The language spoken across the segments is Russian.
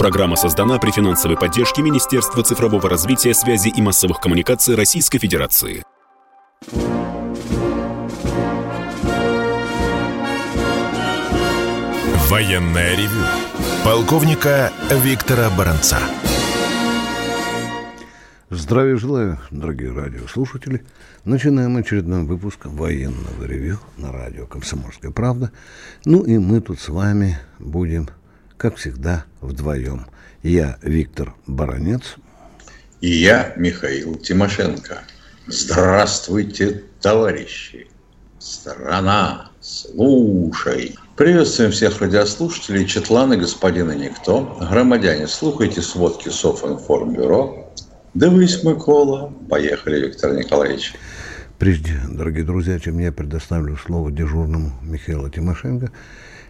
Программа создана при финансовой поддержке Министерства цифрового развития, связи и массовых коммуникаций Российской Федерации. Военная ревю. Полковника Виктора Баранца. Здравия желаю, дорогие радиослушатели. Начинаем очередной выпуск военного ревю на радио «Комсомольская правда». Ну и мы тут с вами будем, как всегда, вдвоем. Я Виктор Баранец. И я Михаил Тимошенко. Здравствуйте, товарищи. Страна, слушай. Приветствуем всех радиослушателей, Четланы, господина Никто. Громадяне, слухайте сводки Софинформбюро Дивись, Микола. Поехали, Виктор Николаевич. Прежде, дорогие друзья, чем я предоставлю слово дежурному Михаилу Тимошенко,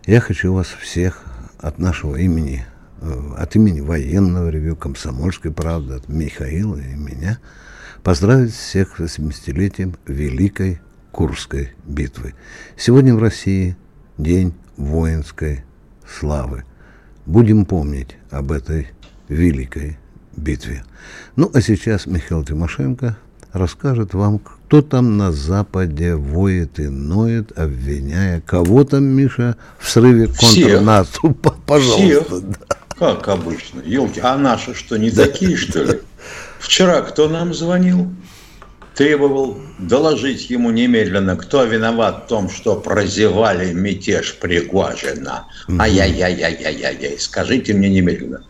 я хочу вас всех от нашего имени, э, от имени военного ревю «Комсомольской правды», от Михаила и меня, поздравить всех с 80-летием Великой Курской битвы. Сегодня в России День воинской славы. Будем помнить об этой великой битве. Ну, а сейчас Михаил Тимошенко расскажет вам, кто там на Западе воет и ноет, обвиняя кого там, Миша, в срыве контрнаступа. Пожалуйста. Всех. Да. Как обычно. Елки, а наши что, не да. такие, что ли? Вчера кто нам звонил? Требовал доложить ему немедленно, кто виноват в том, что прозевали мятеж Пригожина. Ай-яй-яй-яй-яй-яй. Скажите мне немедленно.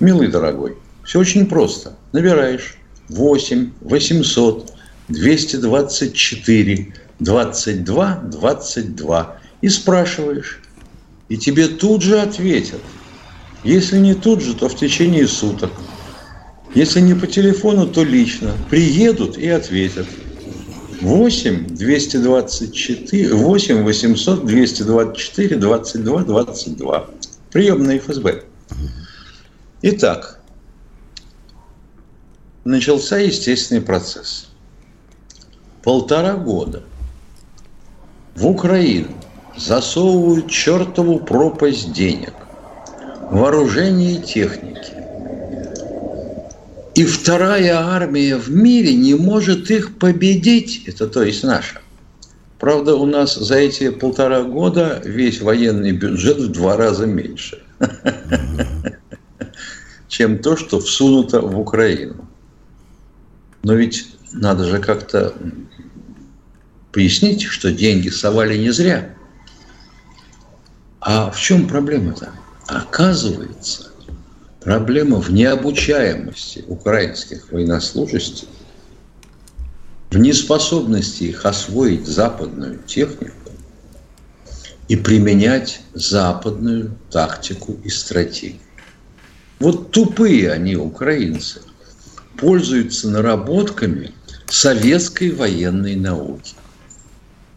Милый дорогой, все очень просто. Набираешь 8 800 224 22 22 и спрашиваешь. И тебе тут же ответят. Если не тут же, то в течение суток. Если не по телефону, то лично. Приедут и ответят. 8 224, 8 800 224 22 22. Приемная ФСБ. Итак, начался естественный процесс. Полтора года в Украину засовывают чертову пропасть денег, вооружения и техники. И вторая армия в мире не может их победить, это то есть наша. Правда, у нас за эти полтора года весь военный бюджет в два раза меньше, чем то, что всунуто в Украину. Но ведь надо же как-то пояснить, что деньги совали не зря. А в чем проблема-то? Оказывается, проблема в необучаемости украинских военнослужащих, в неспособности их освоить западную технику и применять западную тактику и стратегию. Вот тупые они, украинцы пользуется наработками советской военной науки.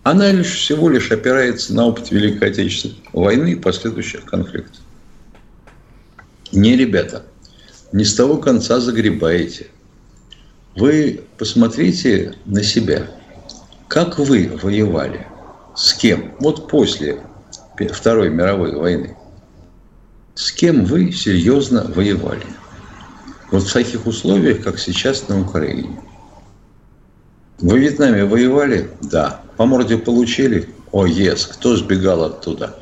Она лишь всего лишь опирается на опыт Великой Отечественной войны и последующих конфликтов. Не, ребята, не с того конца загребаете. Вы посмотрите на себя. Как вы воевали? С кем? Вот после Второй мировой войны. С кем вы серьезно воевали? Вот в таких условиях, как сейчас на Украине. Во Вьетнаме воевали? Да. По морде получили? О, ес. Кто сбегал оттуда?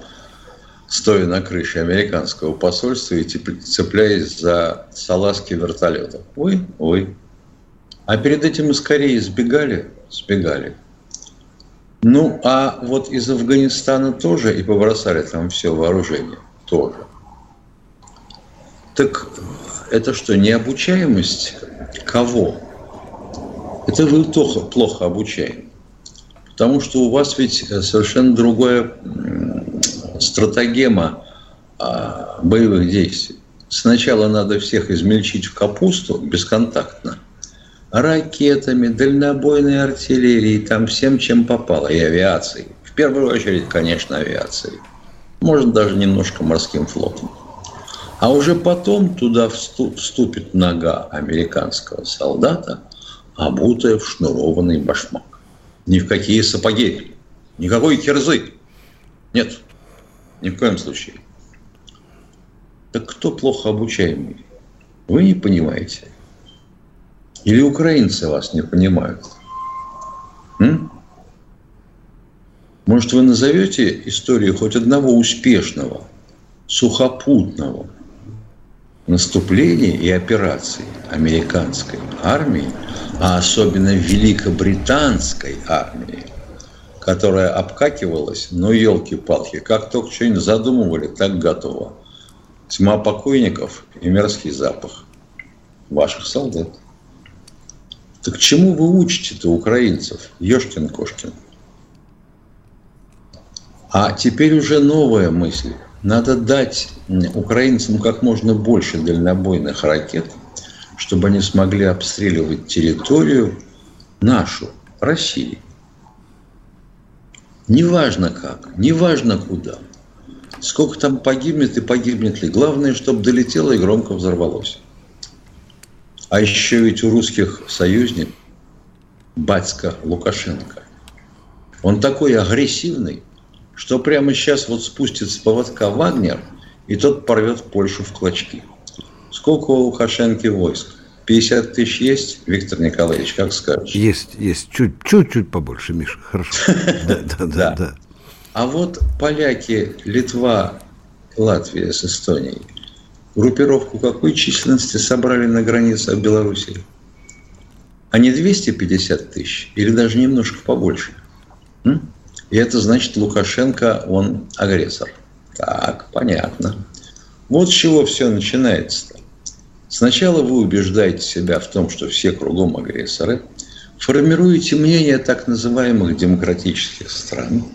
Стоя на крыше американского посольства и цепляясь за салазки вертолетов. Вы? Вы. А перед этим из Кореи сбегали? Сбегали. Ну, а вот из Афганистана тоже и побросали там все вооружение. Тоже. Так это что, необучаемость кого? Это вы плохо, плохо обучаем. Потому что у вас ведь э, совершенно другая стратегема а, боевых действий. Сначала надо всех измельчить в капусту бесконтактно, ракетами, дальнобойной артиллерией, там всем, чем попало, и авиацией. В первую очередь, конечно, авиацией. Может, даже немножко морским флотом. А уже потом туда вступит нога американского солдата, обутая в шнурованный башмак. Ни в какие сапоги, никакой кирзы. Нет, ни в коем случае. Так кто плохо обучаемый? Вы не понимаете? Или украинцы вас не понимают? М? Может, вы назовете историю хоть одного успешного, сухопутного наступления и операции американской армии, а особенно великобританской армии, которая обкакивалась, ну, елки-палки, как только что-нибудь задумывали, так готово. Тьма покойников и мерзкий запах ваших солдат. Так чему вы учите-то украинцев, Ешкин-Кошкин? А теперь уже новая мысль. Надо дать украинцам как можно больше дальнобойных ракет, чтобы они смогли обстреливать территорию нашу, России. Неважно как, неважно куда. Сколько там погибнет и погибнет ли. Главное, чтобы долетело и громко взорвалось. А еще ведь у русских союзник батька Лукашенко. Он такой агрессивный, что прямо сейчас вот спустит с поводка Вагнер, и тот порвет Польшу в клочки. Сколько у Лукашенки войск? 50 тысяч есть, Виктор Николаевич, как скажешь? Есть, есть. Чуть-чуть побольше, Миша. Хорошо. Да, да, да, да. А вот поляки, Литва, Латвия с Эстонией – группировку какой численности собрали на границе Белоруссии? А не 250 тысяч или даже немножко побольше? И это значит, Лукашенко, он агрессор. Так, понятно. Вот с чего все начинается-то. Сначала вы убеждаете себя в том, что все кругом агрессоры, формируете мнение так называемых демократических стран,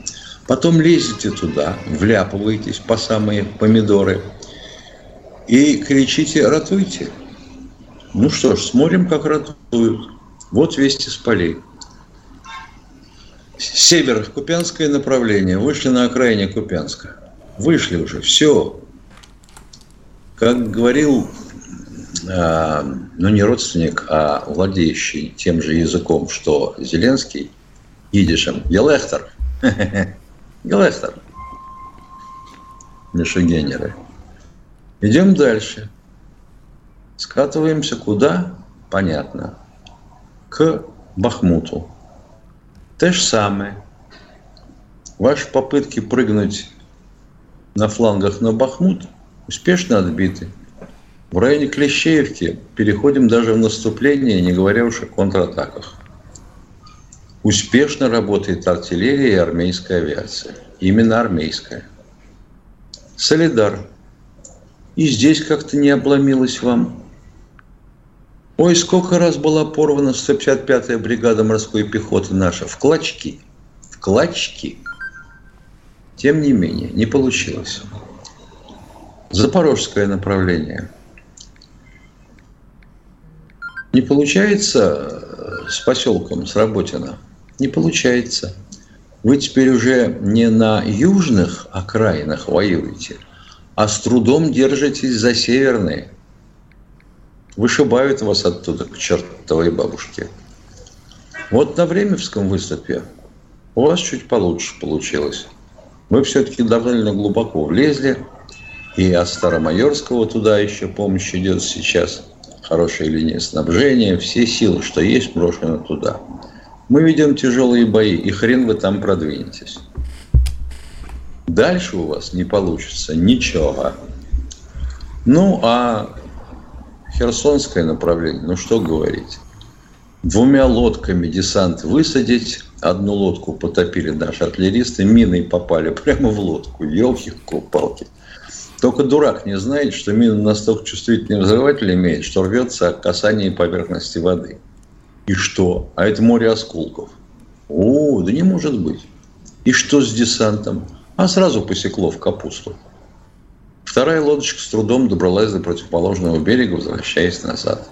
потом лезете туда, вляпываетесь по самые помидоры – и кричите «ратуйте». Ну что ж, смотрим, как ратуют. Вот вести с полей. Север, Купянское направление. Вышли на окраине Купянска. Вышли уже, все. Как говорил, э, ну не родственник, а владеющий тем же языком, что Зеленский, идишем, Гелехтер. Гелехтер. Мишегенеры. Идем дальше. Скатываемся куда? Понятно. К Бахмуту. То же самое. Ваши попытки прыгнуть на флангах на Бахмут успешно отбиты. В районе Клещеевки переходим даже в наступление, не говоря уж о контратаках. Успешно работает артиллерия и армейская авиация. Именно армейская. Солидар – и здесь как-то не обломилось вам. Ой, сколько раз была порвана 155-я бригада морской пехоты наша. В клочки. В клочки. Тем не менее, не получилось. Запорожское направление. Не получается э, с поселком, с Работино? Не получается. Вы теперь уже не на южных окраинах воюете, а с трудом держитесь за северные. Вышибают вас оттуда к чертовой бабушке. Вот на Времевском выступе у вас чуть получше получилось. Вы все-таки довольно глубоко влезли, и от Старомайорского туда еще помощь идет сейчас. Хорошая линия снабжения, все силы, что есть, брошены туда. Мы ведем тяжелые бои, и хрен вы там продвинетесь. Дальше у вас не получится ничего. Ну, а Херсонское направление, ну что говорить. Двумя лодками десант высадить, одну лодку потопили наши артиллеристы, мины попали прямо в лодку. Елки-палки. Только дурак не знает, что мина настолько чувствительный взрыватель имеет, что рвется от касания поверхности воды. И что? А это море осколков. О, да не может быть. И что с десантом? а сразу посекло в капусту. Вторая лодочка с трудом добралась до противоположного берега, возвращаясь назад.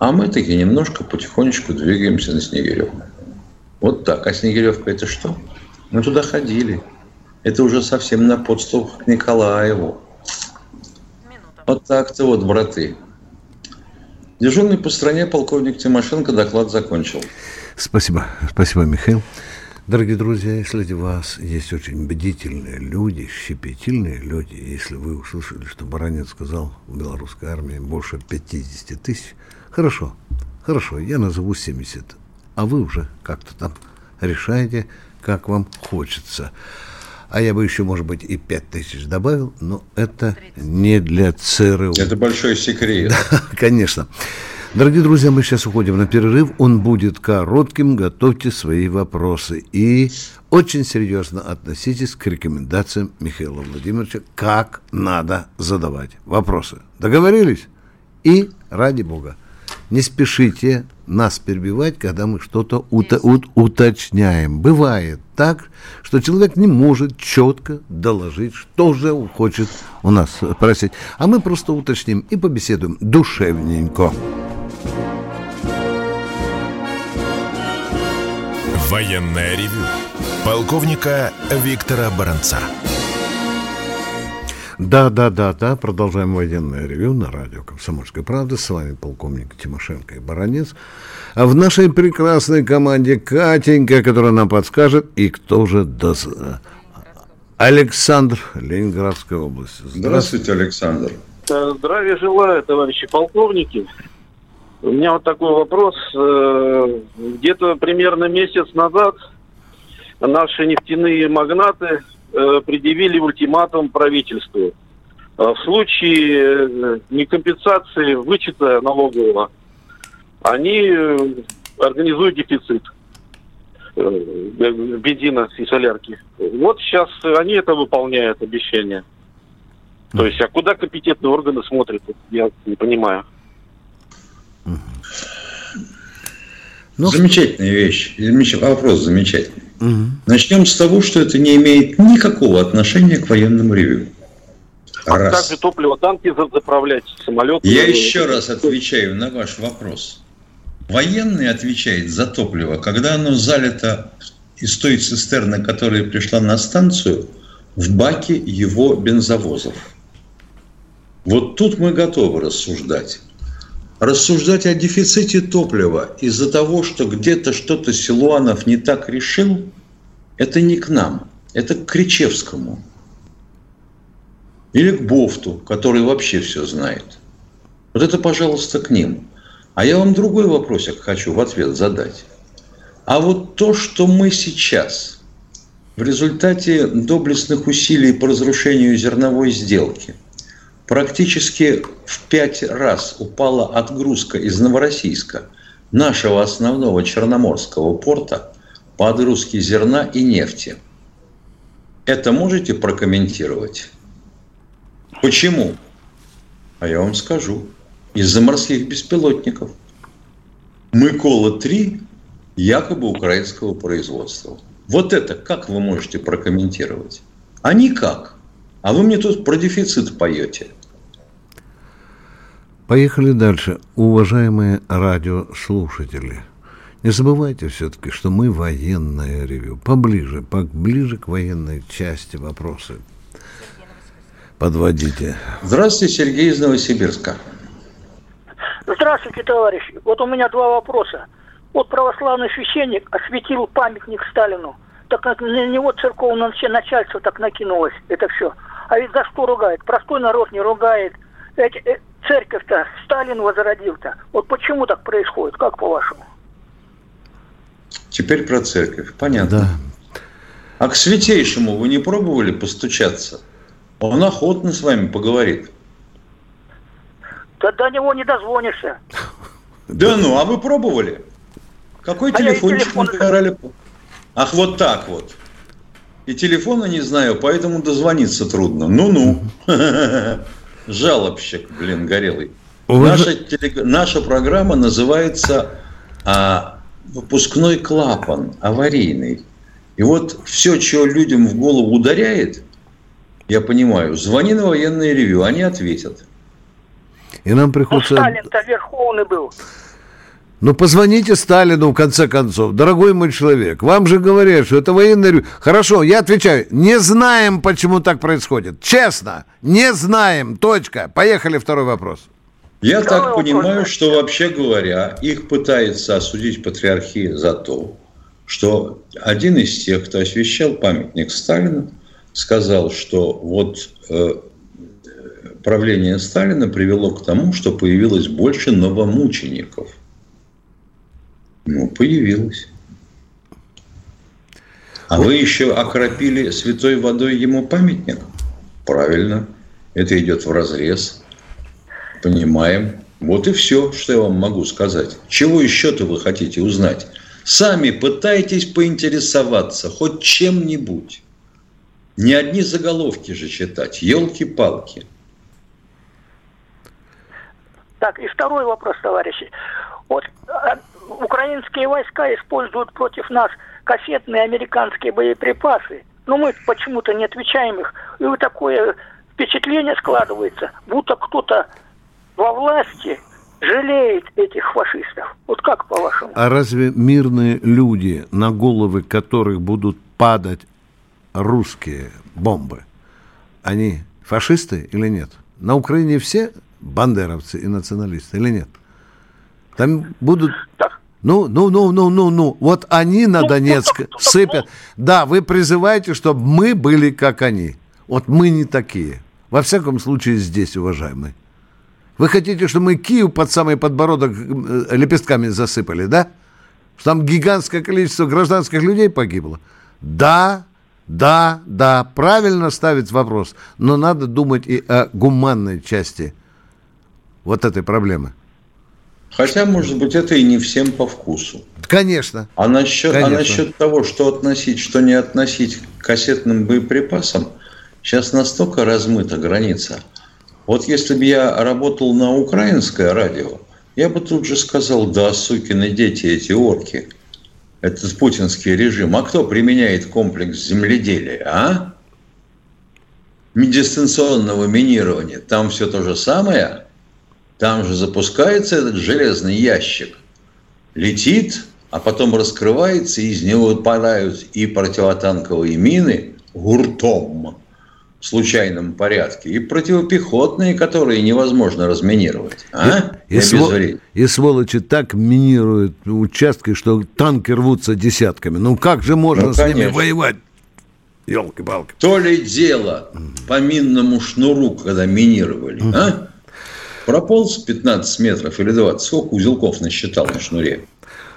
А мы таки немножко потихонечку двигаемся на Снегиревку. Вот так. А Снегиревка это что? Мы туда ходили. Это уже совсем на подступах к Николаеву. Вот так-то вот, браты. Дежурный по стране полковник Тимошенко доклад закончил. Спасибо. Спасибо, Михаил. Дорогие друзья, если у вас есть очень бдительные люди, щепетильные люди, если вы услышали, что Баранец сказал в белорусской армии больше 50 тысяч, хорошо, хорошо, я назову 70, а вы уже как-то там решаете, как вам хочется. А я бы еще, может быть, и 5 тысяч добавил, но это не для ЦРУ. Это большой секрет. Да, конечно. Дорогие друзья, мы сейчас уходим на перерыв. Он будет коротким. Готовьте свои вопросы. И очень серьезно относитесь к рекомендациям Михаила Владимировича, как надо задавать вопросы. Договорились? И, ради бога, не спешите нас перебивать, когда мы что-то уто- ут- уточняем. Бывает так, что человек не может четко доложить, что же он хочет у нас спросить. А мы просто уточним и побеседуем душевненько. Военное ревю полковника Виктора Баранца. Да, да, да, да, продолжаем военное ревю на радио «Комсомольская правда». С вами полковник Тимошенко и Баранец. А в нашей прекрасной команде Катенька, которая нам подскажет, и кто же доз... Александр, Ленинградская область. Здравствуйте, Александр. Здравия желаю, товарищи полковники. У меня вот такой вопрос. Э, где-то примерно месяц назад наши нефтяные магнаты э, предъявили ультиматум правительству. Э, в случае некомпенсации вычета налогового они организуют дефицит бензина и солярки. Вот сейчас они это выполняют, обещание. То есть, а куда компетентные органы смотрят, я не понимаю. Ну, Замечательная вещь. Вопрос замечательный. Угу. Начнем с того, что это не имеет никакого отношения к военному ревю. А раз. как же топливо танки заправлять, самолеты? Я еще раз отвечаю на ваш вопрос. Военный отвечает за топливо, когда оно залито из той цистерны, которая пришла на станцию, в баке его бензовозов. Вот тут мы готовы рассуждать. Рассуждать о дефиците топлива из-за того, что где-то что-то Силуанов не так решил, это не к нам, это к Кричевскому. Или к Бофту, который вообще все знает. Вот это, пожалуйста, к ним. А я вам другой вопросик хочу в ответ задать. А вот то, что мы сейчас в результате доблестных усилий по разрушению зерновой сделки – практически в пять раз упала отгрузка из Новороссийска, нашего основного Черноморского порта, по отгрузке зерна и нефти. Это можете прокомментировать? Почему? А я вам скажу. Из-за морских беспилотников. Мыкола-3 якобы украинского производства. Вот это как вы можете прокомментировать? А никак. А вы мне тут про дефицит поете – Поехали дальше. Уважаемые радиослушатели, не забывайте все-таки, что мы военное ревю. Поближе, поближе к военной части вопросы. Подводите. Здравствуйте, Сергей из Новосибирска. Здравствуйте, товарищи. Вот у меня два вопроса. Вот православный священник осветил памятник Сталину. Так на него церковное начальство так накинулось. Это все. А ведь за что ругает? Простой народ не ругает. Эти, э, церковь-то Сталин возродил-то. Вот почему так происходит, как по-вашему? Теперь про церковь. Понятно. Да. А к святейшему вы не пробовали постучаться? Он охотно с вами поговорит. Да до него не дозвонишься. Да ну, а вы пробовали? Какой а телефончик телефон... набирали? Ах, вот так вот. И телефона не знаю, поэтому дозвониться трудно. Ну-ну. жалобщик, блин, горелый. Вы... Наша, телег... Наша программа называется а, «Выпускной клапан аварийный». И вот все, что людям в голову ударяет, я понимаю, звони на военное ревю, они ответят. И нам приходится... Ну, Сталин-то верховный был. Ну, позвоните Сталину, в конце концов. Дорогой мой человек, вам же говорят, что это военный... Хорошо, я отвечаю. Не знаем, почему так происходит. Честно, не знаем. Точка. Поехали, второй вопрос. Я второй так вопрос. понимаю, что, вообще говоря, их пытается осудить патриархия за то, что один из тех, кто освещал памятник Сталину, сказал, что вот э, правление Сталина привело к тому, что появилось больше новомучеников. Ну, появилось. А вы еще окропили святой водой ему памятник? Правильно. Это идет в разрез. Понимаем. Вот и все, что я вам могу сказать. Чего еще-то вы хотите узнать? Сами пытайтесь поинтересоваться хоть чем-нибудь. Не одни заголовки же читать. Елки-палки. Так, и второй вопрос, товарищи. Вот а, украинские войска используют против нас кассетные американские боеприпасы, но мы почему-то не отвечаем их. И вот такое впечатление складывается, будто кто-то во власти жалеет этих фашистов. Вот как по-вашему? А разве мирные люди, на головы которых будут падать русские бомбы, они фашисты или нет? На Украине все бандеровцы и националисты или нет? Там будут... Ну, ну, ну, ну, ну, ну. Вот они на ну, Донецк сыпят. Да, вы призываете, чтобы мы были как они. Вот мы не такие. Во всяком случае здесь, уважаемые. Вы хотите, чтобы мы Киев под самый подбородок э, лепестками засыпали, да? Что там гигантское количество гражданских людей погибло? Да, да, да, правильно ставить вопрос, но надо думать и о гуманной части вот этой проблемы. Хотя, может быть, это и не всем по вкусу. Конечно. А насчет, а Конечно. А насчет того, что относить, что не относить к кассетным боеприпасам, сейчас настолько размыта граница – вот если бы я работал на украинское радио, я бы тут же сказал, да, сукины дети, эти орки, этот путинский режим. А кто применяет комплекс земледелия, а? Дистанционного минирования. Там все то же самое. Там же запускается этот железный ящик. Летит, а потом раскрывается, и из него выпадают и противотанковые мины гуртом в случайном порядке, и противопехотные, которые невозможно разминировать. А? И, и, свол... и сволочи так минируют участки, что танки рвутся десятками. Ну как же можно ну, с ними воевать? Елки-палки. То ли дело по минному шнуру, когда минировали, а? Прополз 15 метров или 20, сколько узелков насчитал на шнуре.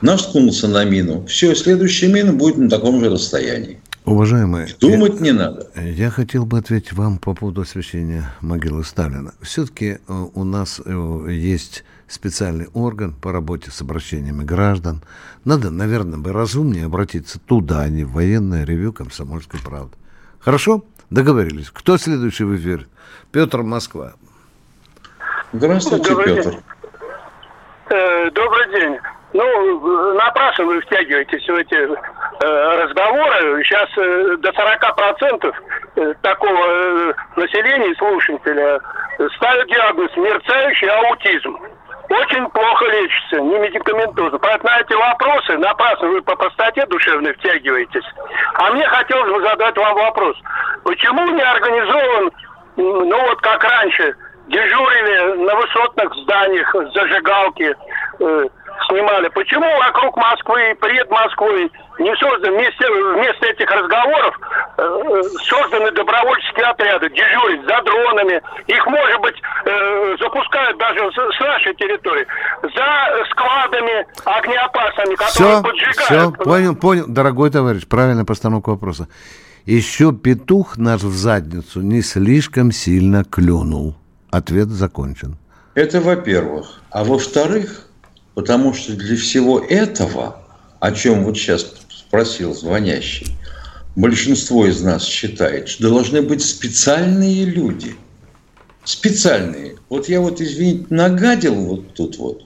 Наткнулся на мину. Все, следующая мина будет на таком же расстоянии. Уважаемые, думать я, не надо. Я хотел бы ответить вам по поводу освящения могилы Сталина. Все-таки э, у нас э, есть специальный орган по работе с обращениями граждан. Надо, наверное, бы разумнее обратиться туда, а не в военное ревю «Комсомольской правды». Хорошо? Договорились. Кто следующий в эфир? Петр Москва. Здравствуйте, Добрый Петр. День. Э, добрый день. Ну, напрасно вы втягиваетесь в эти э, разговоры. Сейчас э, до 40% э, такого населения, слушателя, ставят диагноз мерцающий аутизм. Очень плохо лечится, не медикаментозно. Поэтому на эти вопросы напрасно вы по простоте душевной втягиваетесь. А мне хотелось бы задать вам вопрос. Почему не организован, ну вот как раньше, дежурили на высотных зданиях зажигалки, э, снимали. Почему вокруг Москвы, пред Москвой не созданы вместе, вместо этих разговоров э, созданы добровольческие отряды, дежурить за дронами. Их, может быть, э, запускают даже с, с нашей территории. За складами огнеопасными, которые все, поджигают. Все, понял, понял. Дорогой товарищ, правильная постановка вопроса. Еще петух наш в задницу не слишком сильно клюнул. Ответ закончен. Это во-первых. А во-вторых, Потому что для всего этого, о чем вот сейчас спросил звонящий, большинство из нас считает, что должны быть специальные люди. Специальные. Вот я вот, извините, нагадил вот тут вот.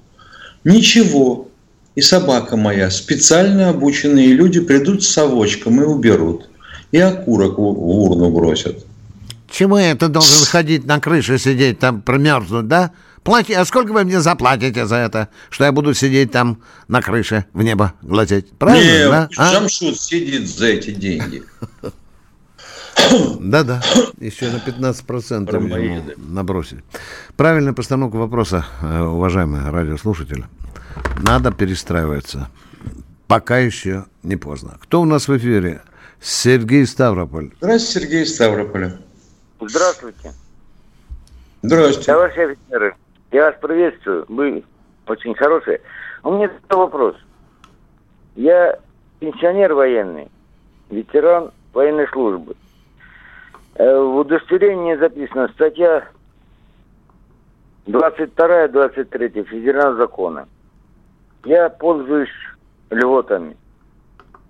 Ничего. И собака моя, специально обученные люди придут с совочком и уберут. И окурок в урну бросят. Чему я ты должен ходить на крыше сидеть, там промерзнуть, да? Плати, а сколько вы мне заплатите за это, что я буду сидеть там на крыше в небо глазеть? Правильно, Не, да? А? Шамшут сидит за эти деньги. Да-да, еще на 15% набросили. Правильная постановка вопроса, э, уважаемый радиослушатель. Надо перестраиваться. пока еще не поздно. Кто у нас в эфире? Сергей Ставрополь. Здравствуйте, Сергей Ставрополя. Здравствуйте. Здравствуйте. Товарищи офицеры, я вас приветствую. Вы очень хорошие. У меня такой вопрос. Я пенсионер военный, ветеран военной службы. Э, В удостоверении записана статья 22-23 федерального закона. Я пользуюсь льготами,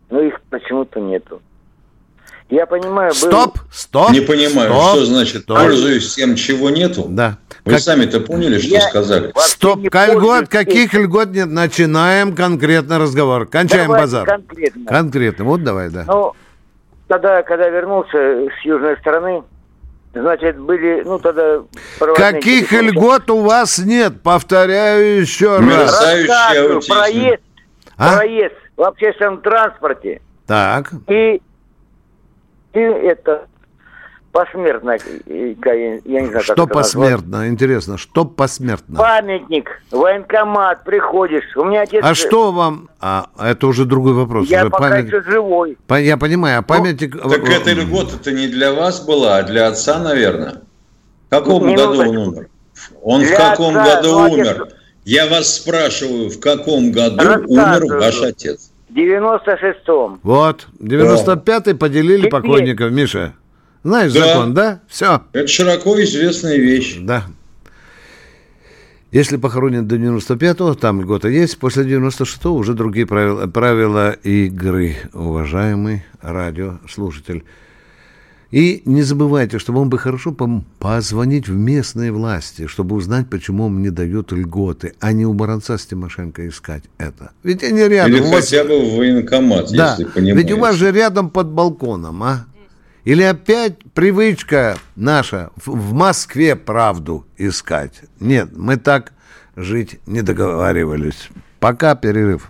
но их почему-то нету. Я понимаю... был- Стоп, стоп. Не понимаю, стоп, что значит стоп. пользуюсь тем, чего нету? Да. Вы Как- сами-то поняли, что Я- сказали? Стоп, льгот, каких льгот нет? Начинаем конкретно разговор. Кончаем Давайте базар. конкретно. Конкретно, вот давай, да. Ну, тогда, когда вернулся с южной стороны, значит, были, ну, тогда... Каких телефоны. льгот у вас нет? Повторяю еще раз. Рассказываю, проезд, А? проезд в общественном транспорте Так, и, и это посмертно, и- я, не знаю, как что это назвать. посмертно? Интересно, что посмертно? Памятник, военкомат, приходишь. У меня отец... А что вам... А, это уже другой вопрос. Я уже пока память- еще живой. По- Я понимаю, а памятник... Так э, эта льгота-то не для вас была, а для отца, наверное. В каком ну, году он умер? Он в для каком отца, году ну, отец- умер? Я вас спрашиваю, в каком году умер ваш отец? В 96-м. Вот, 95-й поделили Теперь- покойников, Миша. Знаешь Да. закон, да? Все, Это широко известная вещь. да. Если похоронен до 95-го, там льгота есть, после 96-го уже другие правила, правила игры, уважаемый радиослушатель. И не забывайте, что вам бы хорошо позвонить в местные власти, чтобы узнать, почему вам не дают льготы, а не у Баранца с Тимошенко искать это. Ведь они рядом. Или у вас- хотя бы в военкомат, Да, если понимаете. ведь у вас же рядом под балконом, а? Или опять привычка наша в Москве правду искать? Нет, мы так жить не договаривались. Пока перерыв.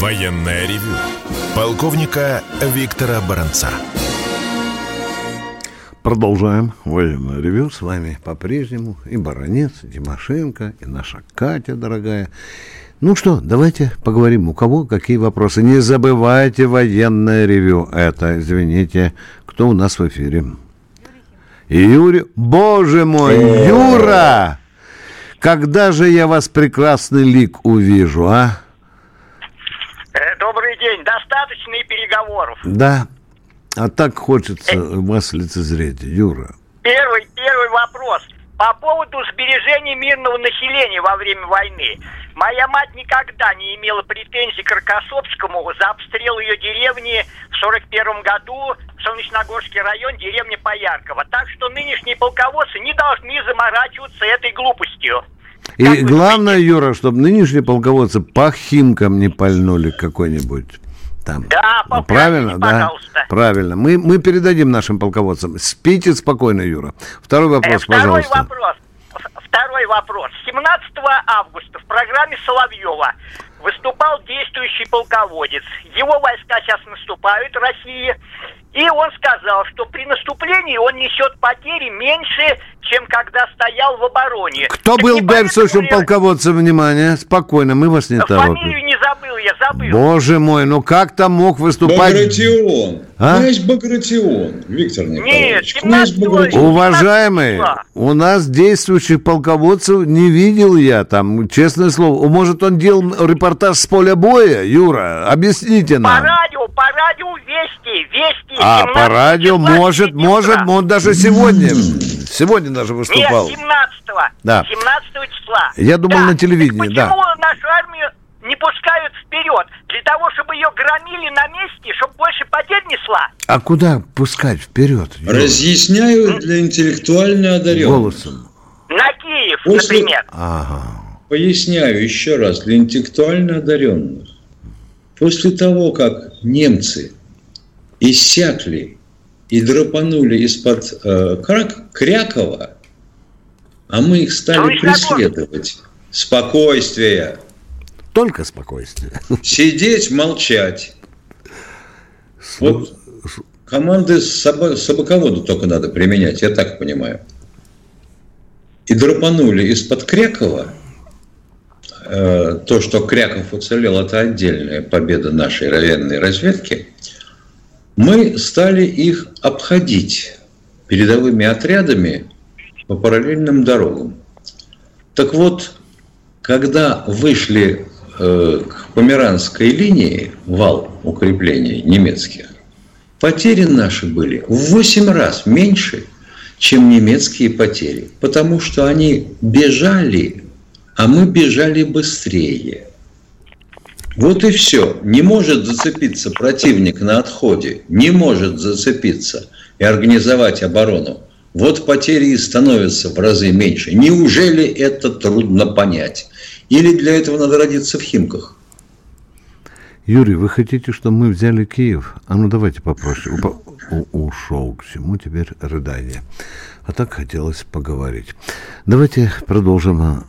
Военное ревю полковника Виктора Баранца. Продолжаем военное ревю. С вами по-прежнему и Баранец, и Тимошенко, и наша Катя дорогая. Ну что, давайте поговорим, у кого какие вопросы. Не забывайте военное ревю. Это, извините, кто у нас в эфире? Юрий. Боже мой, Юра! Когда же я вас прекрасный лик увижу, а? Э, Добрый день. И переговоров. Да. А так хочется вас лицезреть, Юра. Первый, первый вопрос. По поводу сбережения мирного населения во время войны. Моя мать никогда не имела претензий к Рокоссовскому за обстрел ее деревни в 41 году, Солнечногорский район, деревня Пояркова. Так что нынешние полководцы не должны заморачиваться этой глупостью. И Как главное, Юра, чтобы нынешние полководцы по химкам не пальнули какой-нибудь там. Да, Ну, поправьте, правильно, да? пожалуйста. Правильно. Мы, мы передадим нашим полководцам. Спите спокойно, Юра. Второй Э, вопрос, Второй пожалуйста. вопрос. Второй вопрос. 17 августа в программе Соловьева выступал действующий полководец. Его войска сейчас наступают в России. И он сказал, что при наступлении он несет потери меньше, чем когда стоял в обороне. Кто Так был ли- полководцем? Внимание, спокойно, мы вас не торопим. Фамилию забыл, я забыл. Боже мой, ну как там мог выступать... Багратион. А? Князь Багратион, Виктор Николаевич. Нет, Князь 17 Багратион. Уважаемый, числа. у нас действующих полководцев не видел я там, честное слово. Может, он делал репортаж с поля боя, Юра? Объясните По нам. радио, по радио Вести, Вести. А, 17 по радио может, 9 может, он даже сегодня, сегодня даже выступал. Нет, 17-го. Да. 17 числа. Я думал, Да. на телевидении, Так да. почему нашу армию не пускают вперед? Для того, чтобы ее громили на месте, чтобы больше потерь несла? А куда пускать вперед? Разъясняю для интеллектуально одаренных. Голосом. На Киев, После- например. Ага. поясняю еще раз для интеллектуально одаренных. После того, как немцы иссякли и драпанули из-под э, Крак, Крякова, а мы их стали преследовать. Спокойствие. Только спокойствие. Сидеть, молчать. Вот команды собаководу только надо применять, я так понимаю. И драпанули из-под Крякова. Э, то, что Кряков уцелел, это отдельная победа нашей военной разведки. Мы стали их обходить передовыми отрядами по параллельным дорогам. Так вот, когда вышли к Померанской линии, вал укреплений немецких, потери наши были в 8 раз меньше, чем немецкие потери, потому что они бежали, а мы бежали быстрее. Вот и все. Не может зацепиться противник на отходе, не может зацепиться и организовать оборону вот потери и становятся в разы меньше. Неужели это трудно понять? Или для этого надо родиться в Химках? Юрий, вы хотите, чтобы мы взяли Киев? А ну давайте попроще. У, ушел к всему теперь рыдание. А так хотелось поговорить. Давайте продолжим.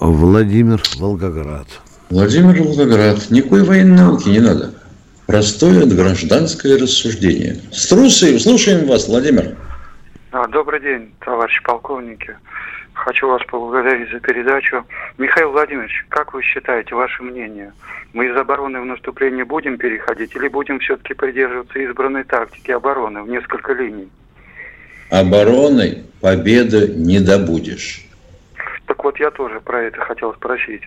Владимир Волгоград. Владимир Волгоград. Никакой военной науки не надо. Простое гражданское рассуждение. Струсы, слушаем вас, Владимир. А, добрый день, товарищи полковники. Хочу вас поблагодарить за передачу. Михаил Владимирович, как вы считаете, ваше мнение? Мы из обороны в наступление будем переходить или будем все-таки придерживаться избранной тактики обороны в несколько линий? Обороны победы не добудешь. Так вот, я тоже про это хотел спросить.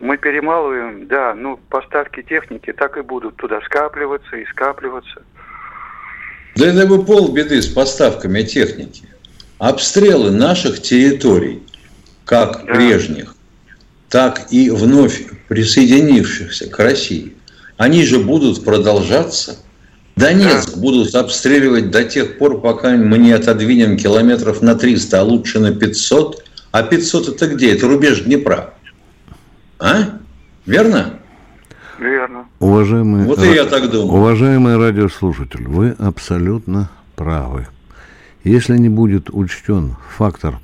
Мы перемалываем, да, ну, поставки техники так и будут туда скапливаться и скапливаться. Да это бы полбеды с поставками техники. Обстрелы наших территорий, как да. прежних, так и вновь присоединившихся к России, они же будут продолжаться. Донецк да. будут обстреливать до тех пор, пока мы не отодвинем километров на 300, а лучше на 500. А 500 это где? Это рубеж Днепра. А? Верно? Верно. Уважаемый, вот и я так думаю. Уважаемый радиослушатель, вы абсолютно правы. Если не будет учтен фактор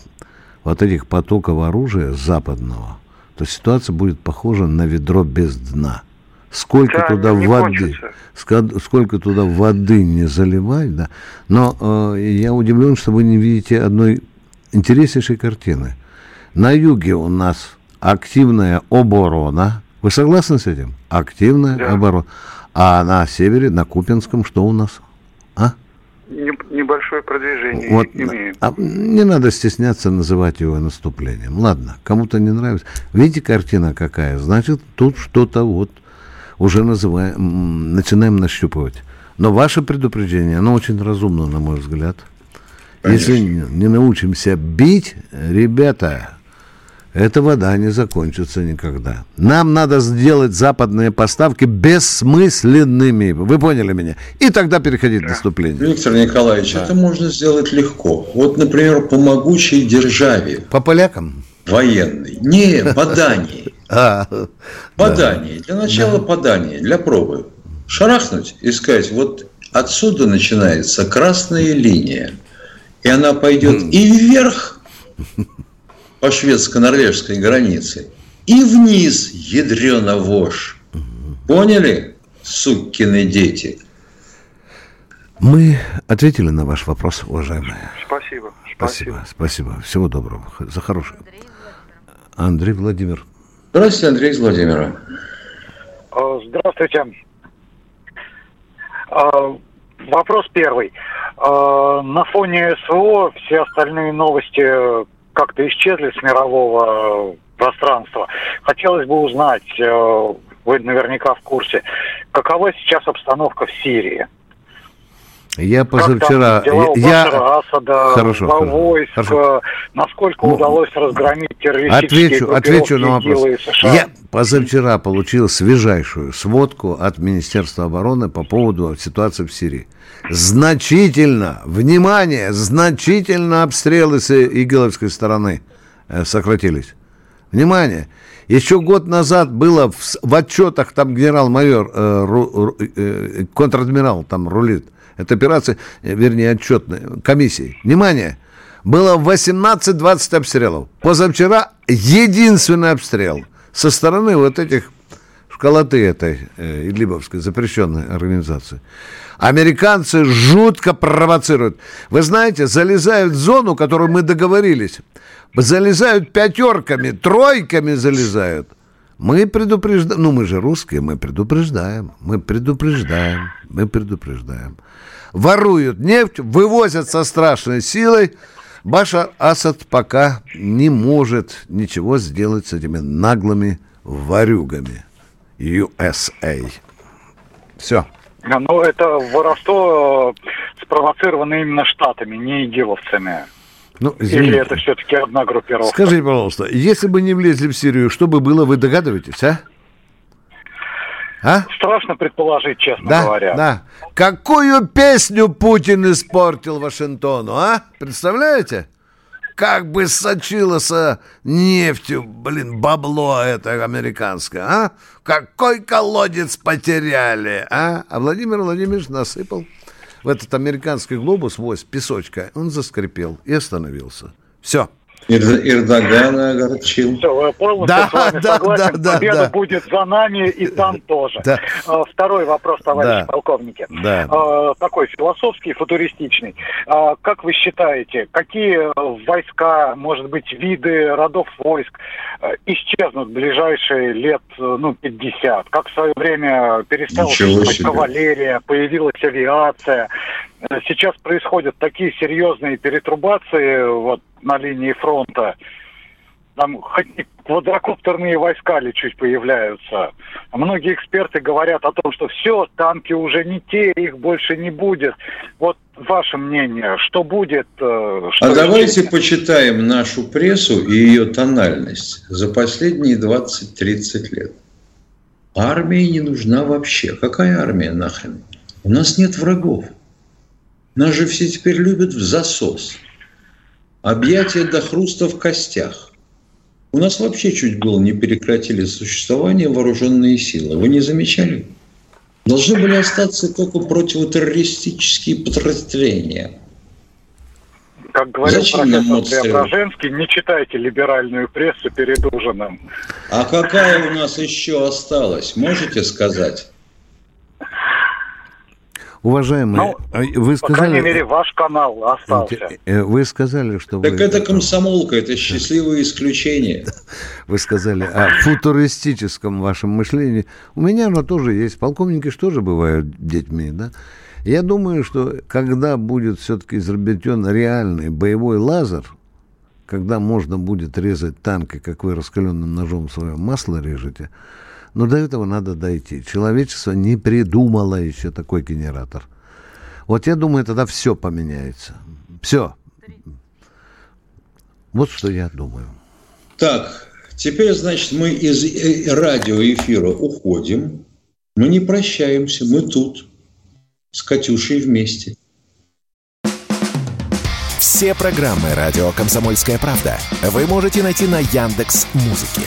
вот этих потоков оружия западного, то ситуация будет похожа на ведро без дна. Сколько да, туда воды, кончится. сколько туда воды не заливать, да. Но э, я удивлен, что вы не видите одной интереснейшей картины. На юге у нас активная оборона, вы согласны с этим? Активная да. оборона. А на севере, на Купинском, что у нас? А? Небольшое продвижение вот, имеем. А не надо стесняться называть его наступлением. Ладно, кому-то не нравится. Видите, картина какая? Значит, тут что-то вот уже называем, начинаем нащупывать. Но ваше предупреждение, оно очень разумно, на мой взгляд. Конечно. Если не научимся бить, ребята, эта вода не закончится никогда. Нам надо сделать западные поставки бессмысленными. Вы поняли меня? И тогда переходить к наступлению. Виктор Николаевич, да. это можно сделать легко. Вот, например, по могучей державе. По полякам? Военной. Не, по Дании. А, по Дании. Для начала по Дании, для пробы. Шарахнуть и сказать, вот отсюда начинается красная линия. И она пойдет и вверх, по шведско-норвежской границе и вниз, ядрена вошь. Поняли, сукины дети? Мы ответили на ваш вопрос, уважаемые. Спасибо. Спасибо. Спасибо. Всего доброго. За хорошее. Андрей Владимир. Здравствуйте, Андрей из Владимира. А, здравствуйте. А, вопрос первый. А, на фоне СВО все остальные новости как-то исчезли с мирового пространства. Хотелось бы узнать, э, вы наверняка в курсе, какова сейчас обстановка в Сирии? Я позавчера... я... Асада, хорошо, войск, хорошо. насколько ну, удалось разгромить террористические отвечу, отвечу на вопрос. Я позавчера получил свежайшую сводку от Министерства обороны по поводу ситуации в Сирии значительно, внимание, значительно обстрелы с игиловской стороны э, сократились. Внимание! Еще год назад было в, в отчетах, там генерал-майор, э, ру, э, контр-адмирал там рулит, это операция, вернее, отчетная, комиссии. Внимание! Было 18-20 обстрелов. Позавчера единственный обстрел со стороны вот этих школоты этой э, Идлибовской запрещенной организации. Американцы жутко провоцируют. Вы знаете, залезают в зону, которую мы договорились. Залезают пятерками, тройками залезают. Мы предупреждаем, ну мы же русские, мы предупреждаем, мы предупреждаем, мы предупреждаем. Воруют нефть, вывозят со страшной силой. Башар Асад пока не может ничего сделать с этими наглыми варюгами. USA. Все. Но ну, это воровство э, спровоцировано именно штатами, не игиловцами. Ну, Или это все-таки одна группировка? Скажите, пожалуйста, если бы не влезли в Сирию, что бы было, вы догадываетесь, а? А? Страшно предположить, честно да, говоря. Да. Какую песню Путин испортил Вашингтону, а? Представляете? как бы сочилось нефтью, блин, бабло это американское, а? Какой колодец потеряли, а? А Владимир Владимирович насыпал в этот американский глобус вось песочка, он заскрипел и остановился. Все. Эрдогана огорчил. Все, полностью да, с вами да, согласен. Да, Победа да. будет за нами и там тоже. Да. А, второй вопрос, товарищи да. полковники. Да. А, такой философский, футуристичный. А, как вы считаете, какие войска, может быть, виды родов войск исчезнут в ближайшие лет ну, 50? Как в свое время перестала существовать кавалерия, появилась авиация? Сейчас происходят такие серьезные перетрубации вот, на линии фронта. Там хоть квадрокоптерные войска ли чуть появляются. Многие эксперты говорят о том, что все, танки уже не те, их больше не будет. Вот ваше мнение, что будет? Э, что а давайте почитаем нашу прессу и ее тональность за последние 20-30 лет. Армия не нужна вообще. Какая армия нахрен? У нас нет врагов. Нас же все теперь любят в засос. Объятия до хруста в костях. У нас вообще чуть было не прекратили существование вооруженные силы. Вы не замечали? Должны были остаться только противотеррористические подразделения. Как говорил Зачем профессор Преображенский, не читайте либеральную прессу перед ужином. А какая у нас еще осталась, можете сказать? Уважаемые, ну, а вы сказали... По крайней мере, ваш канал остался. Э, вы сказали, что так вы... Так это комсомолка, это счастливое исключение. Вы сказали о футуристическом вашем мышлении. У меня оно тоже есть. Полковники что же бывают детьми, да? Я думаю, что когда будет все-таки изобретен реальный боевой лазер, когда можно будет резать танки, как вы раскаленным ножом свое масло режете, но до этого надо дойти. Человечество не придумало еще такой генератор. Вот я думаю, тогда все поменяется. Все. Вот что я думаю. Так, теперь, значит, мы из э, радиоэфира уходим. Мы не прощаемся, мы тут с Катюшей вместе. Все программы «Радио Комсомольская правда» вы можете найти на Яндекс Музыке.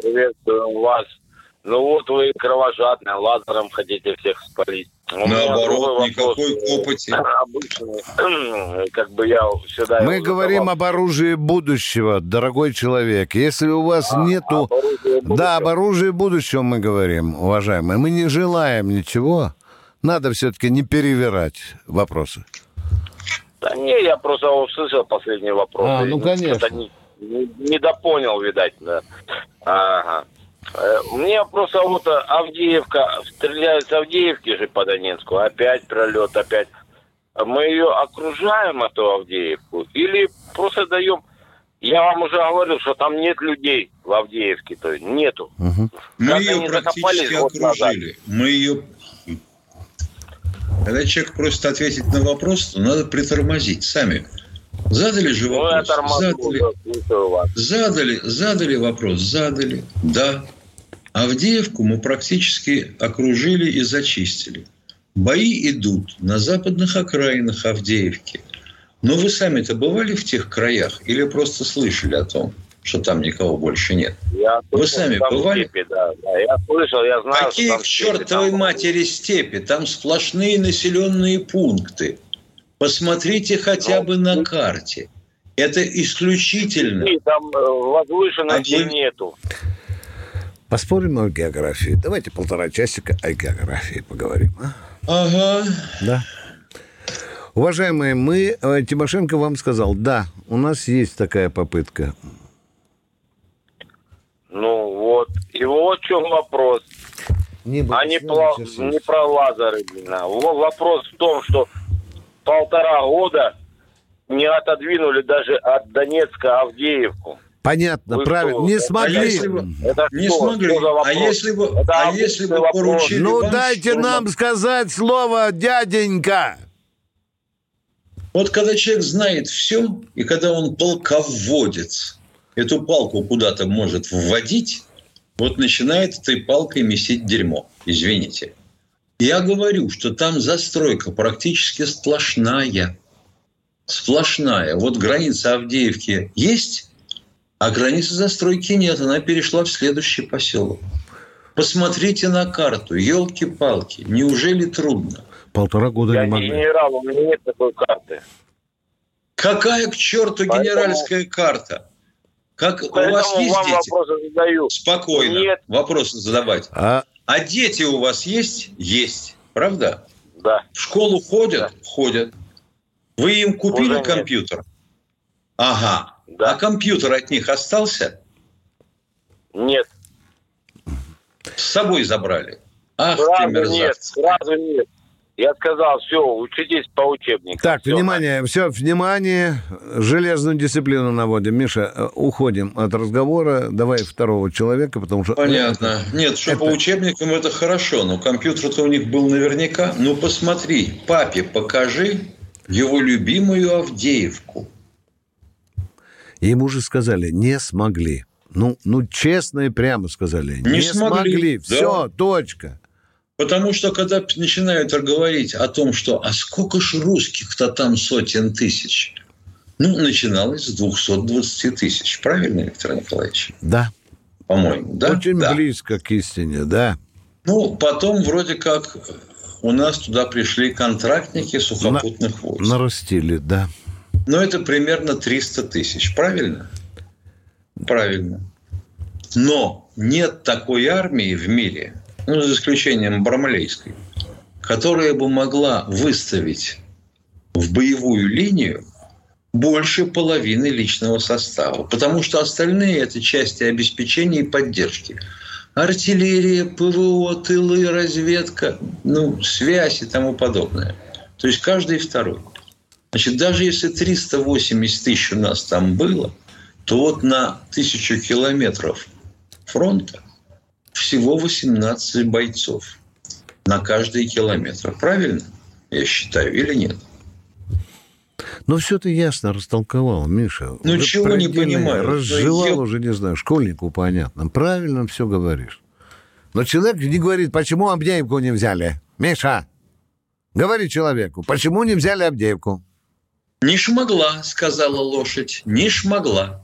Приветствую вас. Ну вот вы кровожадные, лазером хотите всех спалить. У Наоборот, никакой копоти. Обычный, как бы я всегда... Мы говорим задавал. об оружии будущего, дорогой человек. Если у вас а, нету... Об да, об оружии будущего мы говорим, уважаемые. Мы не желаем ничего. Надо все-таки не перевирать вопросы. Да не, я просто услышал последний вопрос. А, ну, конечно. Не, не, не допонял, видать, да. Ага. Э, мне просто вот Авдеевка, стреляют с Авдеевки же по Донецку, опять пролет, опять. Мы ее окружаем, эту Авдеевку, или просто даем Я вам уже говорил, что там нет людей в Авдеевке, то есть нету. Мы Как ее практически окружили. Мы ее... Когда человек просит ответить на вопрос, то надо притормозить сами. Задали же Ну, вопрос. задали, задали, задали вопрос, задали. Да. Авдеевку мы практически окружили и зачистили. Бои идут на западных окраинах Авдеевки. Но вы сами-то бывали в тех краях или просто слышали о том, что там никого больше нет? Я Вы слышал, сами бывали? степи, да, да. Я слышал, я знаю, Какие что там к чертовой степи, там- матери степи? Там сплошные населенные пункты. Посмотрите хотя бы на карте. Это исключительно. И Там э, возвышенности А вы- нету. Поспорим о географии. Давайте полтора часика о географии поговорим. а? Ага. Да. Уважаемые, мы, э, Тимошенко вам сказал, да, у нас есть такая попытка. Ну вот. И вот в чем вопрос. Не а не, про- не про. Во- Вопрос в том, что полтора года не отодвинули даже от Донецка Авдеевку. Понятно, Вы правильно. что? Не А смогли. если бы- Это Не что? смогли. Что вопрос? А если бы, Это а если бы вопрос. поручили Ну вам дайте штурман- нам сказать слово, дяденька. Вот когда человек знает все, и когда он полководец, эту палку куда-то может вводить, вот начинает этой палкой месить дерьмо. Извините. Я говорю, что там застройка практически сплошная. Сплошная. Вот граница Авдеевки есть, а границы застройки нет. Она перешла в следующий поселок. Посмотрите на карту. Елки-палки. Неужели трудно? Полтора года Я не могли. генерал, у меня нет такой карты. Какая к черту Поэтому- генеральская карта? Как у Поэтому вас есть вам дети? вопросы задаю. Спокойно. Нет. Вопросы задавать. А А дети у вас есть? Есть. Правда? Да. В школу ходят? Ходят. Вы им купили Уже нет. компьютер? Ага. Да. А компьютер от них остался? Нет. С собой забрали? Ах ты Сразу нет. Сразу нет. Я сказал, все, учитесь по учебникам. Так, Всё. внимание, все, внимание, железную дисциплину наводим. Миша, э, уходим от разговора. Давай второго человека, потому что... Понятно. Нет, что Это- по учебникам это хорошо, но компьютер-то у них был наверняка. Ну, посмотри, папе покажи его любимую Авдеевку. Ему же сказали, не смогли. Ну, ну честно и прямо сказали. Не, смогли, да. Все, точка. Потому что когда начинают говорить о том, что а сколько ж русских-то там сотен тысяч, ну, начиналось с 220 тысяч. Правильно, Виктор Николаевич? Да. По-моему, да? Очень Да. близко к истине, да. Ну, потом вроде как у нас туда пришли контрактники сухопутных войск. Нарастили, да. Но это примерно 300 тысяч, правильно? Правильно. Но нет такой армии в мире, ну, за исключением Бармалейской, которая бы могла выставить в боевую линию больше половины личного состава. Потому что остальные – это части обеспечения и поддержки. Артиллерия, ПВО, тылы, разведка, ну, связь и тому подобное. То есть каждый второй. Значит, даже если 380 тысяч у нас там было, то вот на тысячу километров фронта всего 18 бойцов на каждый километр. Правильно? Я считаю, или нет? Ну, все ты ясно растолковал, Миша. Ну, Уже чего не понимаю? Разжевал я- уже, не знаю, школьнику понятно. Правильно все говоришь. Но человек не говорит, почему Авдеевку не взяли. Миша, говори человеку, почему не взяли Авдеевку? Не шмогла, сказала лошадь, не шмогла.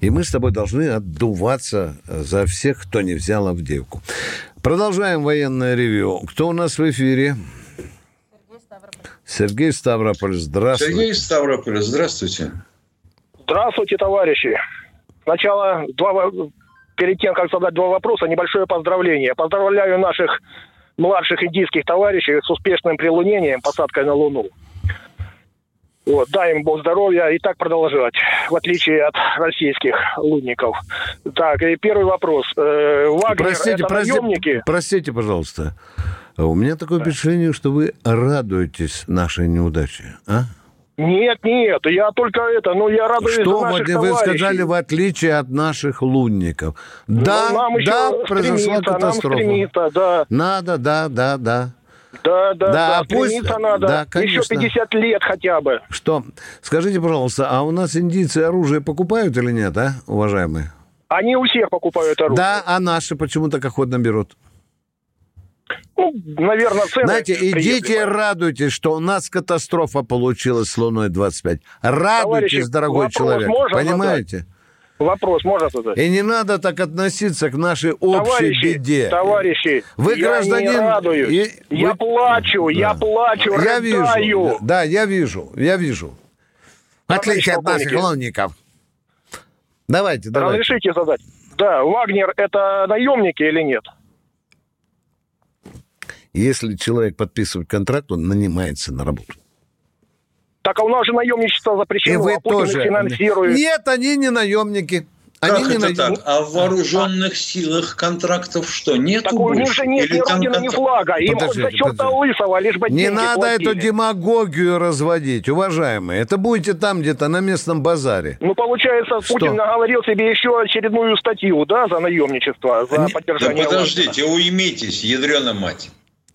И мы с тобой должны отдуваться за всех, кто не взял Авдеевку. Продолжаем военное ревью. Кто у нас в эфире? Сергей Ставрополь, здравствуй. Сергей Ставрополь, здравствуйте. Здравствуйте, товарищи. Сначала, два, перед тем, как задать два вопроса, небольшое поздравление. Поздравляю наших младших индийских товарищей с успешным прилунением, посадкой на Луну. Вот, дай им Бог здоровья и так продолжать, в отличие от российских лунников. Так, и первый вопрос. Э, Вагнер Простите, это простите, наемники? простите, пожалуйста. А У меня такое впечатление, что вы радуетесь нашей неудаче, а? Нет, нет, я только это, ну я радуюсь Что за наших вы, товарищей. сказали, в отличие от наших лунников? Да, Ну, да, произошла стремиться, нам катастрофа. стремиться, да. Надо, да, да, да. Да, да, Да, да, пусть- надо. да, Еще конечно. 50 лет хотя бы. Что? Скажите, пожалуйста, а у нас индийцы оружие покупают или нет, а, уважаемые? Они у всех покупают оружие. Да, а наши почему так охотно берут? Ну, наверное, цены Знаете, идите приемлемые. радуйтесь, что у нас катастрофа получилась с Луной-25. Радуйтесь, Товарищи, дорогой человек. можно Понимаете? Вопрос можно задать? И не надо так относиться к нашей общей Товарищи, беде. товарищи, Вы я гражданин... не радуюсь. и- Я вы- плачу, я плачу, Я рыдаю. вижу. Да, я вижу, я вижу. В отличие от наших лунников. Давайте, давайте. Разрешите задать? Да, Вагнер это наемники или нет? Если человек подписывает контракт, он нанимается на работу. Так а у нас же наемничество запрещено, И вы а Путин тоже. финансирует. Нет, они не наемники. Они Как не это наем- так? А в вооруженных силах контрактов что, нету Так у них же нет Или ни ордена, ни флага. Им хоть Подождите, за черта лысого, лишь бы Не надо платили. эту демагогию разводить, уважаемые. Это будете там где-то на местном базаре. Ну, получается, Путин наговорил себе еще очередную статью, да, за наемничество, за Да поддержание власти. подождите, уймитесь, ядрена мать.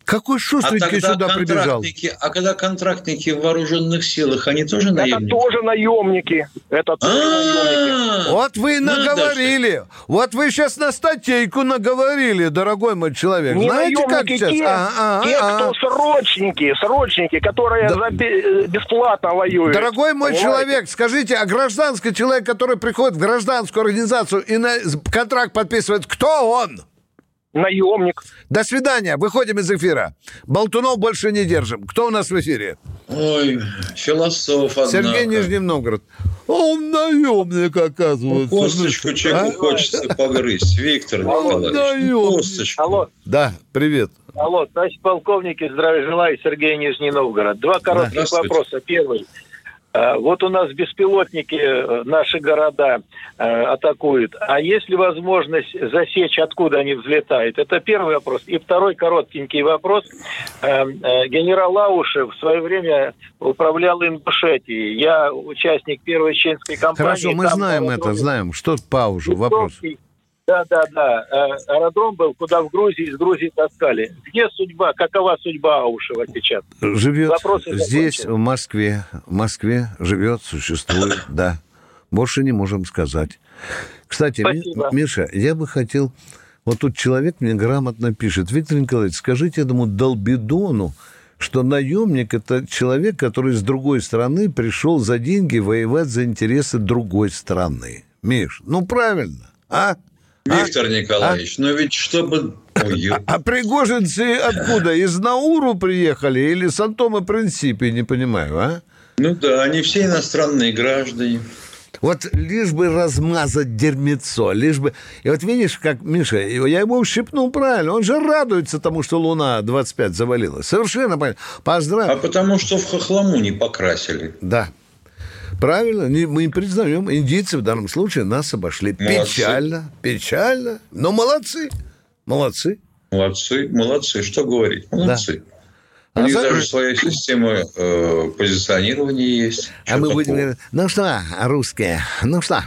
Какой А шустренький тогда сюда прибежал? а когда контрактники в вооруженных силах, они тоже Это наемники? тоже наемники. Это тоже наемники. Вот вы наговорили. Вот вы сейчас на статейку наговорили, дорогой мой человек. Не Знаете, как сейчас? те, А, а, те, а. кто срочники, срочники, которые Да. за бе- бесплатно воюют. Дорогой мой Понимаете? человек, скажите, а гражданский человек, который приходит в гражданскую организацию и на контракт подписывает, кто он? Наемник. До свидания, выходим из эфира. Болтунов больше не держим. Кто у нас в эфире? Ой, философ, однако. Сергей Нижний Новгород. Он наемник, оказывается. Косточку Ну, человеку а? хочется погрызть. Виктор Николаевич, наемник. ну, косточку. Алло, Да, привет. алло, товарищ полковники, здравия желаю, Сергей Нижний Новгород. Два коротких вопроса. Первый. А, Вот у нас беспилотники э, наши города э, атакуют. А есть ли возможность засечь, откуда они взлетают? Это первый вопрос. И второй короткенький вопрос. Э, э, Генерал Лаушев в свое время управлял Ингушетией. Я участник первой чеченской кампании. Хорошо, мы Там знаем на это, знаем. Что паузу, вопрос. Петровский. Да, да, да. Э, Аэродром был, куда в Грузии, из Грузии таскали. Где судьба, какова судьба Аушева сейчас? Живет Вопросы здесь, закончены. в Москве. В Москве живет, существует, да. Больше не можем сказать. Кстати, Спасибо. Миша, я бы хотел... Вот тут человек мне грамотно пишет. Виктор Николаевич, скажите этому долбидону, что наемник – это человек, который с другой стороны пришел за деньги воевать за интересы другой страны. Миш, ну правильно, а? Виктор Николаевич, но ведь чтобы... Ой, ё- А пригожинцы откуда? Из Науру приехали или с Антома Принципе? Не понимаю, а? Ну да, они все иностранные граждане. Вот лишь бы размазать дерьмецо, лишь бы... И вот видишь, как, Миша, я ему ущипнул правильно, он же радуется тому, что Луна 25 завалилась. Совершенно понятно. А Поздравляю. потому что в хохлому не покрасили. Да. Правильно, не- мы признаем, индийцы в данном случае нас обошли. Молодцы. Печально, печально, но молодцы, молодцы. Молодцы, молодцы, что говорить, молодцы. У А них даже своя система э, позиционирования есть. А Чё мы такого? будем говорить, ну что, русские, ну что,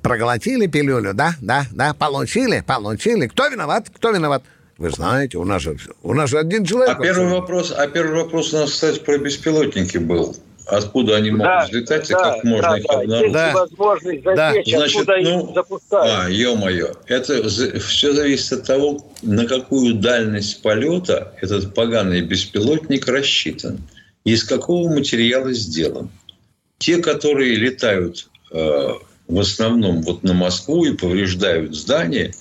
проглотили пилюлю, да, да, да, получили, получили. Кто виноват, кто виноват? Вы знаете, у нас же, у нас же один человек. А первый вопрос, а первый вопрос у нас, кстати, про беспилотники был. Откуда они могут Да, взлетать и да, как можно да, их да. обнаружить? Ли возможность засечь, Значит, откуда ну, их запускают? А, ё-моё. Это все зависит от того, на какую дальность полета этот поганый беспилотник рассчитан. И из какого материала сделан. Те, которые летают э, в основном вот на Москву и повреждают здания,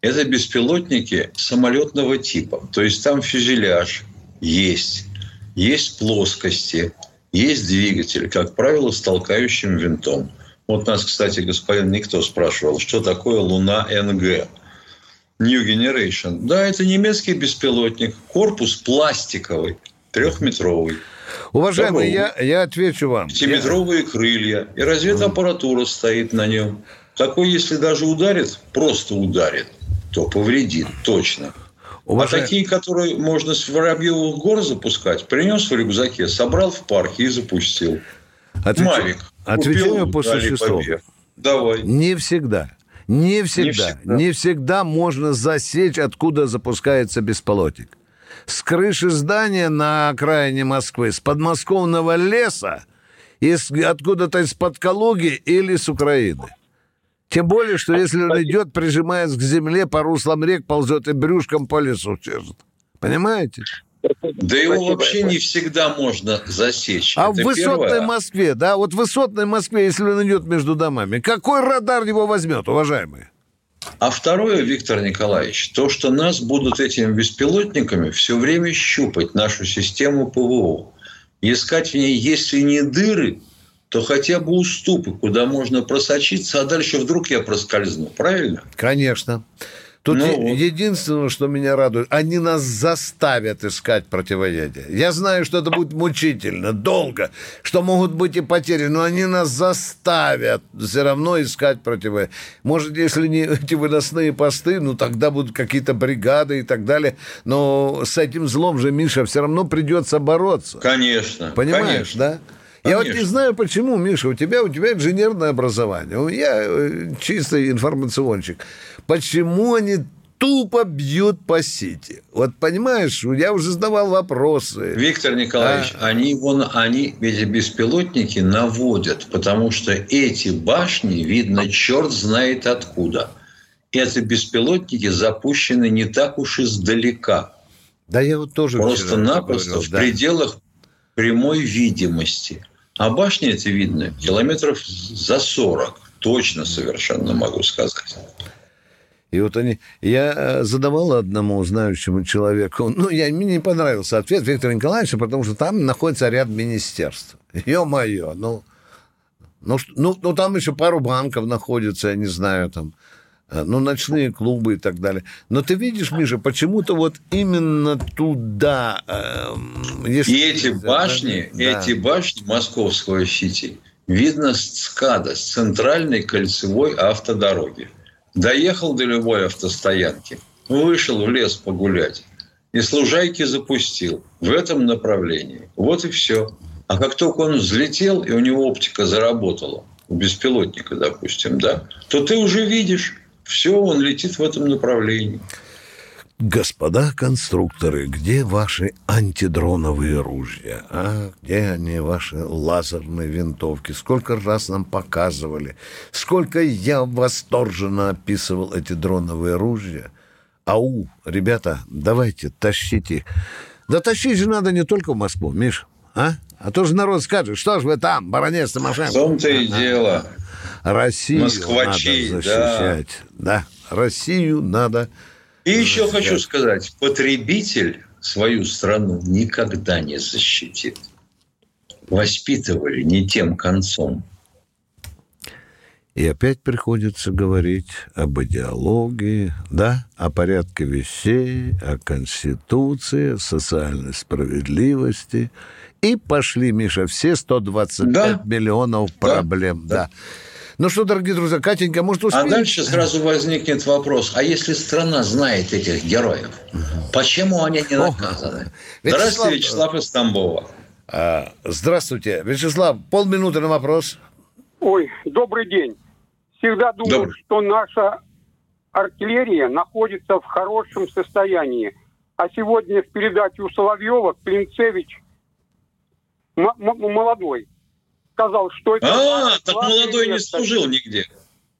это беспилотники самолетного типа. То есть там фюзеляж есть, есть плоскости, есть двигатель, как правило, с толкающим винтом. Вот нас, кстати, господин Никто спрашивал, что такое Луна НГ. New Generation. Да, это немецкий беспилотник. Корпус пластиковый, трехметровый. Уважаемый, я, я отвечу вам. Пятиметровые крылья. И разведаппаратура стоит на нем. Такой, если даже ударит, просто ударит, то повредит, точно. Уважаем- А такие, которые можно с Воробьевых гор запускать, принес в рюкзаке, собрал в парке и запустил. Отвечаю, Мавик. отвечаю Купил, по существу. побег. Давай. Не всегда. Не всегда. всегда. Не всегда можно засечь, откуда запускается беспилотник. С крыши здания на окраине Москвы, с подмосковного леса, из, откуда-то из-под Калуги или с Украины. Тем более, что если он идет, прижимаясь к земле, по руслам рек ползет и брюшком по лесу чешет. Понимаете? Да его вообще не всегда можно засечь. А Это в высотной первое. Москве, да, вот в высотной Москве, если он идет между домами, какой радар его возьмет, уважаемые? А второе, Виктор Николаевич, то, что нас будут этими беспилотниками все время щупать, нашу систему ПВО, искать в ней, если не дыры, то хотя бы уступы, куда можно просочиться, а дальше вдруг я проскользну. Правильно? Конечно. Тут Ну единственное, что меня радует, они нас заставят искать противоядие. Я знаю, что это будет мучительно, долго, что могут быть и потери, но они нас заставят все равно искать противоядие. Может, если не эти выносные посты, ну тогда будут какие-то бригады и так далее. Но с этим злом же, Миша, все равно придется бороться. Конечно. Понимаешь, конечно. да? Я вот не Конечно. знаю, почему, Миша, у тебя, у тебя инженерное образование. Я э, чистый информационщик. Почему они тупо бьют по сети? Вот понимаешь, я уже задавал вопросы. Виктор Николаевич, А. они, вон, они, эти беспилотники наводят, потому что эти башни видно черт знает откуда. Эти беспилотники запущены не так уж издалека. Да я вот тоже Просто-напросто говорил, в да. пределах прямой видимости. А башни это видно километров за 40. Точно совершенно могу сказать. И вот они... Я э, задавал одному знающему человеку, ну, я, мне не понравился ответ Виктора Николаевича, потому что там находится ряд министерств. Ё-моё, ну... Ну, ну, ну, там еще пару банков находится, я не знаю, там, ну, ночные клубы и так далее. Но ты видишь, Миша, почему-то вот именно туда... если- И эти да, башни, да. эти башни московского Сити видно с ЦКАДа, с центральной кольцевой автодороги. Доехал до любой автостоянки, вышел в лес погулять и с лужайки запустил в этом направлении. Вот и все. А как только он взлетел, и у него оптика заработала, у беспилотника, допустим, да, то ты уже видишь, все, он летит в этом направлении. Господа конструкторы, где ваши антидроновые ружья? А где они, ваши лазерные винтовки? Сколько раз нам показывали? Сколько я восторженно описывал эти дроновые ружья? Ау, ребята, давайте, тащите. Да тащить же надо не только в Москву, Миш, а? А то же народ скажет, что ж вы там, баронец Тимошенко? В том-то и дело. Россию Москвачи, надо защищать. Да. Россию надо И еще защищать. хочу сказать, потребитель свою страну никогда не защитит. Воспитывали не тем концом. И опять приходится говорить об идеологии, да, о порядке вещей, о конституции, социальной справедливости. И пошли, Миша, все 125 Да. миллионов проблем. Да. Ну что, дорогие друзья, Катенька, может, успеем? А дальше сразу возникнет вопрос, а если страна знает этих героев, почему они не наказаны? Вячеслав- Здравствуйте, Вячеслав из Тамбова. А, здравствуйте. Вячеслав, полминуты на вопрос. Ой, добрый день. Всегда думал, Добрый. что наша артиллерия находится в хорошем состоянии. А сегодня в передаче у Соловьева Клинцевич молодой сказал, что это... А, так молодой не служил нигде.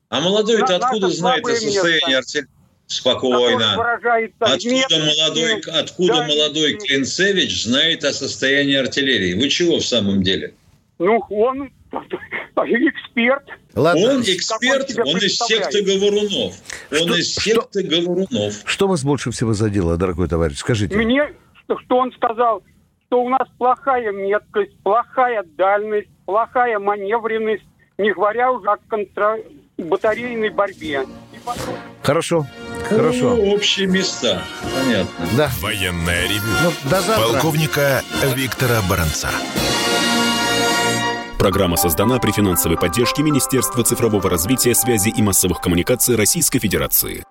А молодой-то откуда знает о состоянии артиллерии? Спокойно. Откуда молодой, откуда да, молодой Клинцевич знает о состоянии артиллерии? Вы чего в самом деле? Ну, он эксперт. Ладно. Он он эксперт, он из секты Говорунов. Он Что- из секты Говорунов. Что вас больше всего задело, дорогой товарищ? Скажите. Мне, что, что он сказал, что у нас плохая меткость, плохая дальность, плохая маневренность, не говоря уже о контрбатарейной борьбе. Потом- Хорошо, хорошо. Ну, общие места. Понятно. Да. Военное ревю. Ну, до завтра. Полковника Виктора Баранца. Программа создана при финансовой поддержке Министерства цифрового развития, связи и массовых коммуникаций Российской Федерации.